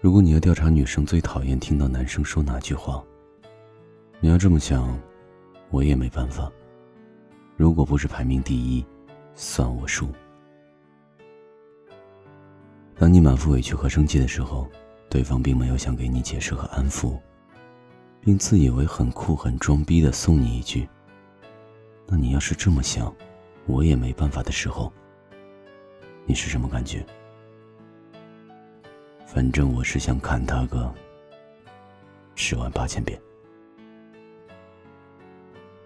如果你要调查女生最讨厌听到男生说哪句话，你要这么想，我也没办法。如果不是排名第一，算我输。当你满腹委屈和生气的时候，对方并没有想给你解释和安抚，并自以为很酷很装逼的送你一句：“那你要是这么想，我也没办法”的时候，你是什么感觉？反正我是想砍他个十万八千遍。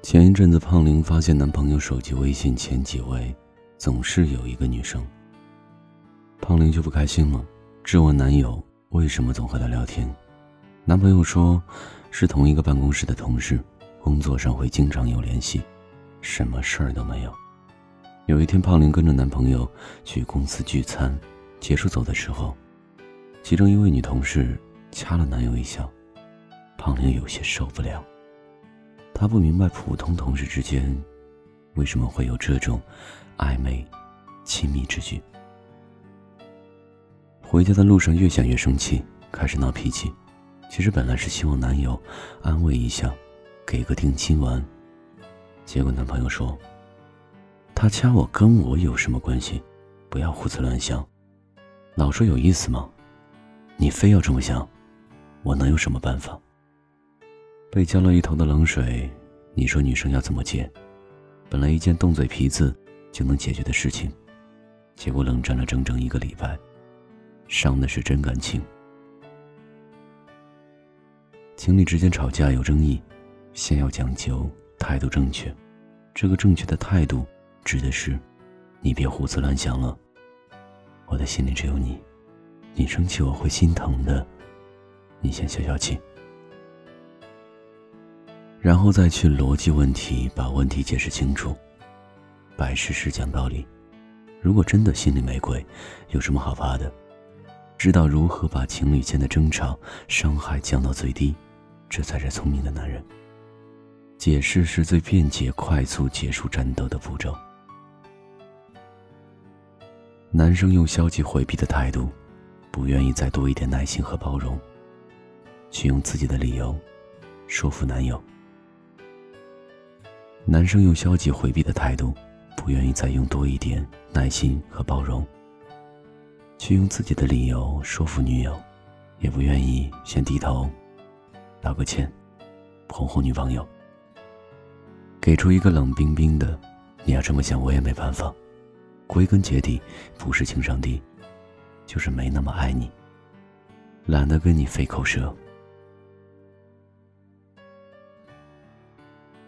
前一阵子，胖玲发现男朋友手机微信前几位总是有一个女生，胖玲就不开心了，质问男友为什么总和她聊天。男朋友说是同一个办公室的同事，工作上会经常有联系，什么事儿都没有。有一天，胖玲跟着男朋友去公司聚餐，结束走的时候。其中一位女同事掐了男友一下，胖玲有些受不了。她不明白普通同事之间为什么会有这种暧昧、亲密之举。回家的路上越想越生气，开始闹脾气。其实本来是希望男友安慰一下，给个定心丸。结果男朋友说：“他掐我跟我有什么关系？不要胡思乱想，老说有意思吗？”你非要这么想，我能有什么办法？被浇了一头的冷水，你说女生要怎么接？本来一件动嘴皮子就能解决的事情，结果冷战了整整一个礼拜，伤的是真感情。情侣之间吵架有争议，先要讲究态度正确。这个正确的态度，指的是，你别胡思乱想了。我的心里只有你。你生气我会心疼的，你先消消气，然后再去逻辑问题，把问题解释清楚，摆事实讲道理。如果真的心里没鬼，有什么好怕的？知道如何把情侣间的争吵伤害降到最低，这才是聪明的男人。解释是最便捷、快速结束战斗的步骤。男生用消极回避的态度。不愿意再多一点耐心和包容，去用自己的理由说服男友。男生用消极回避的态度，不愿意再用多一点耐心和包容，去用自己的理由说服女友，也不愿意先低头道个歉，哄哄女朋友。给出一个冷冰冰的，你要这么想，我也没办法。归根结底，不是情商低。就是没那么爱你，懒得跟你费口舌。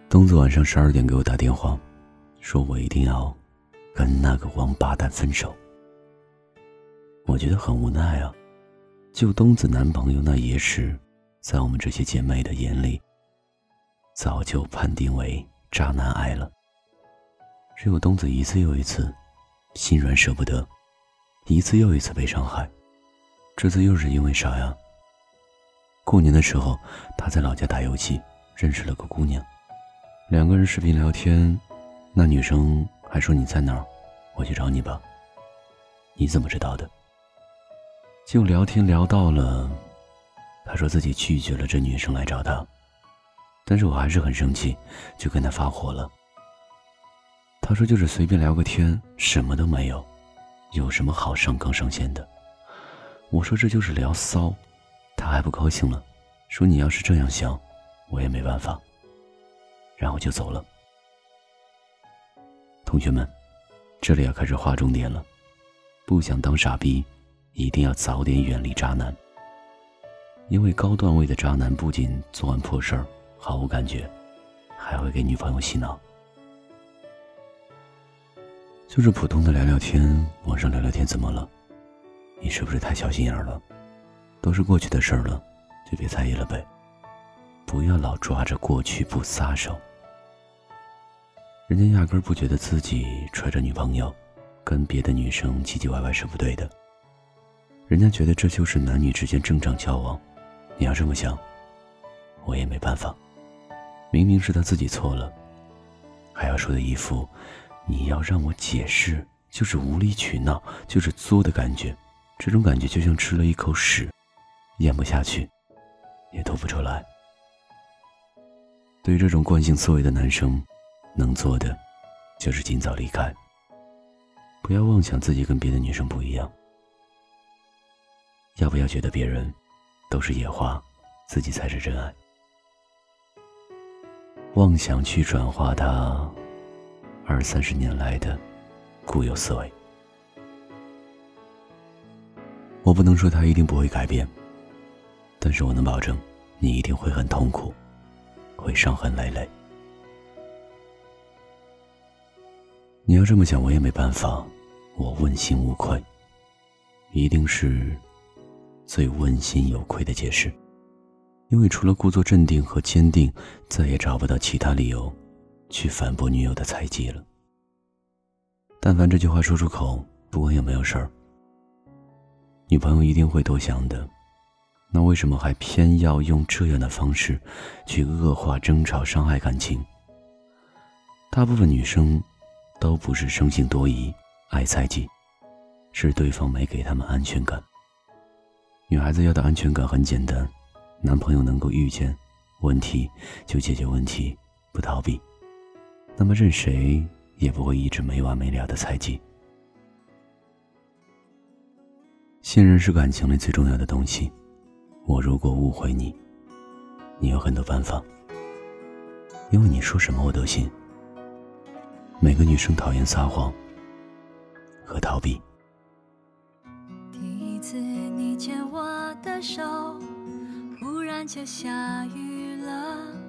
东子晚上十二点给我打电话，说我一定要跟那个王八蛋分手。我觉得很无奈啊，就东子男朋友那野史，在我们这些姐妹的眼里，早就判定为渣男癌了。只有东子一次又一次，心软舍不得。一次又一次被伤害，这次又是因为啥呀？过年的时候，他在老家打游戏，认识了个姑娘，两个人视频聊天，那女生还说你在哪，我去找你吧。你怎么知道的？就聊天聊到了，他说自己拒绝了这女生来找他，但是我还是很生气，就跟他发火了。他说就是随便聊个天，什么都没有。有什么好上纲上线的？我说这就是聊骚，他还不高兴了，说你要是这样想，我也没办法。然后就走了。同学们，这里要开始划重点了，不想当傻逼，一定要早点远离渣男。因为高段位的渣男不仅做完破事儿毫无感觉，还会给女朋友洗脑。就是普通的聊聊天，网上聊聊天怎么了？你是不是太小心眼了？都是过去的事儿了，就别在意了呗。不要老抓着过去不撒手。人家压根儿不觉得自己揣着女朋友，跟别的女生唧唧歪歪是不对的。人家觉得这就是男女之间正常交往。你要这么想，我也没办法。明明是他自己错了，还要说的一副。你要让我解释，就是无理取闹，就是作的感觉，这种感觉就像吃了一口屎，咽不下去，也吐不出来。对于这种惯性思维的男生，能做的就是尽早离开。不要妄想自己跟别的女生不一样。要不要觉得别人都是野花，自己才是真爱？妄想去转化他二三十年来的固有思维。我不能说他一定不会改变，但是我能保证，你一定会很痛苦，会伤痕累累。你要这么想，我也没办法。我问心无愧，一定是最问心有愧的解释，因为除了故作镇定和坚定，再也找不到其他理由去反驳女友的猜忌了。但凡这句话说出口，不管有没有事儿，女朋友一定会多想的。那为什么还偏要用这样的方式去恶化争吵、伤害感情？大部分女生都不是生性多疑。爱猜忌，是对方没给他们安全感。女孩子要的安全感很简单，男朋友能够遇见问题就解决问题，不逃避，那么任谁也不会一直没完没了的猜忌。信任是感情里最重要的东西。我如果误会你，你有很多办法，因为你说什么我都信。每个女生讨厌撒谎。和逃避。第一次你牵我的手，忽然就下雨了。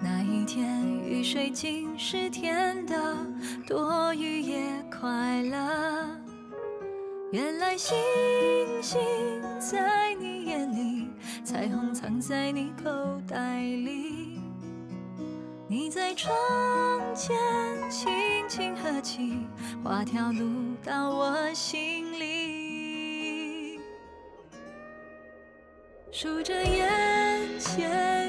那一天雨水竟是甜的，多雨也快乐。原来星星在你眼里，彩虹藏在你口袋里。你在窗前轻轻合起，画条路到我心里。数着眼前，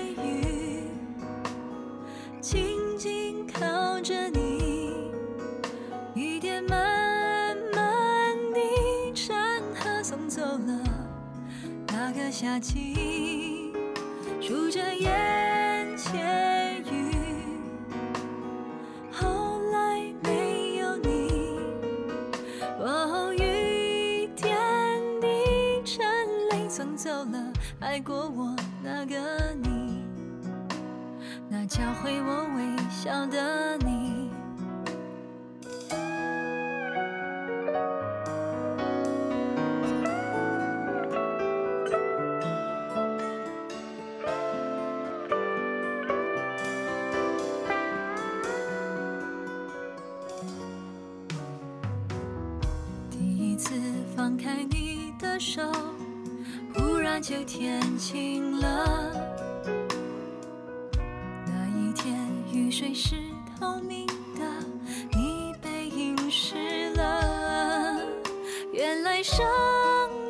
紧紧靠着你，雨点慢慢地沉和，送走了那个夏季。数着眼前雨，后来没有你。哦，雨点滴成泪，送走了爱过我。那教会我微笑的你。第一次放开你的手。忽然就天晴了。水是透明的，你被淋湿了。原来生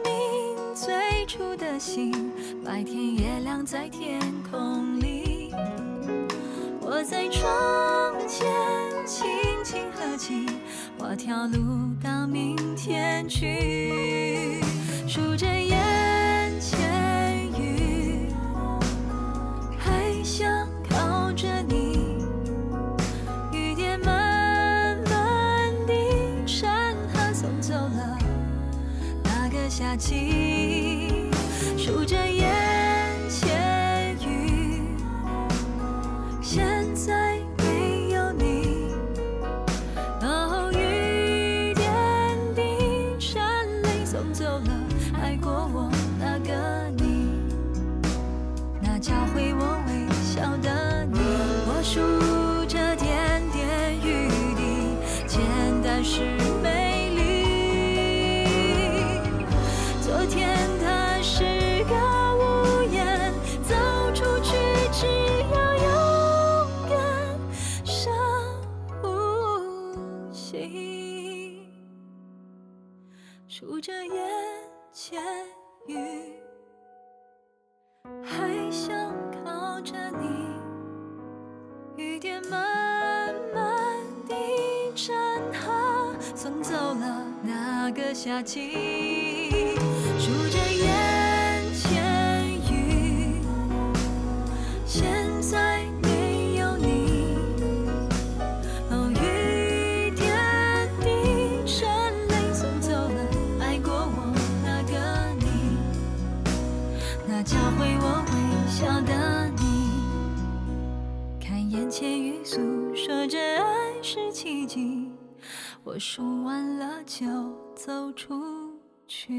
命最初的心，白天也亮在天空里。我在窗前轻轻合起，画条路到明天去，数着夜。下起，数着数着眼前雨，还想靠着你。雨点慢慢地沉下，送走了那。那个夏季，数着眼那教会我微笑的你。看眼前雨诉说着爱是奇迹，我数完了就走出去。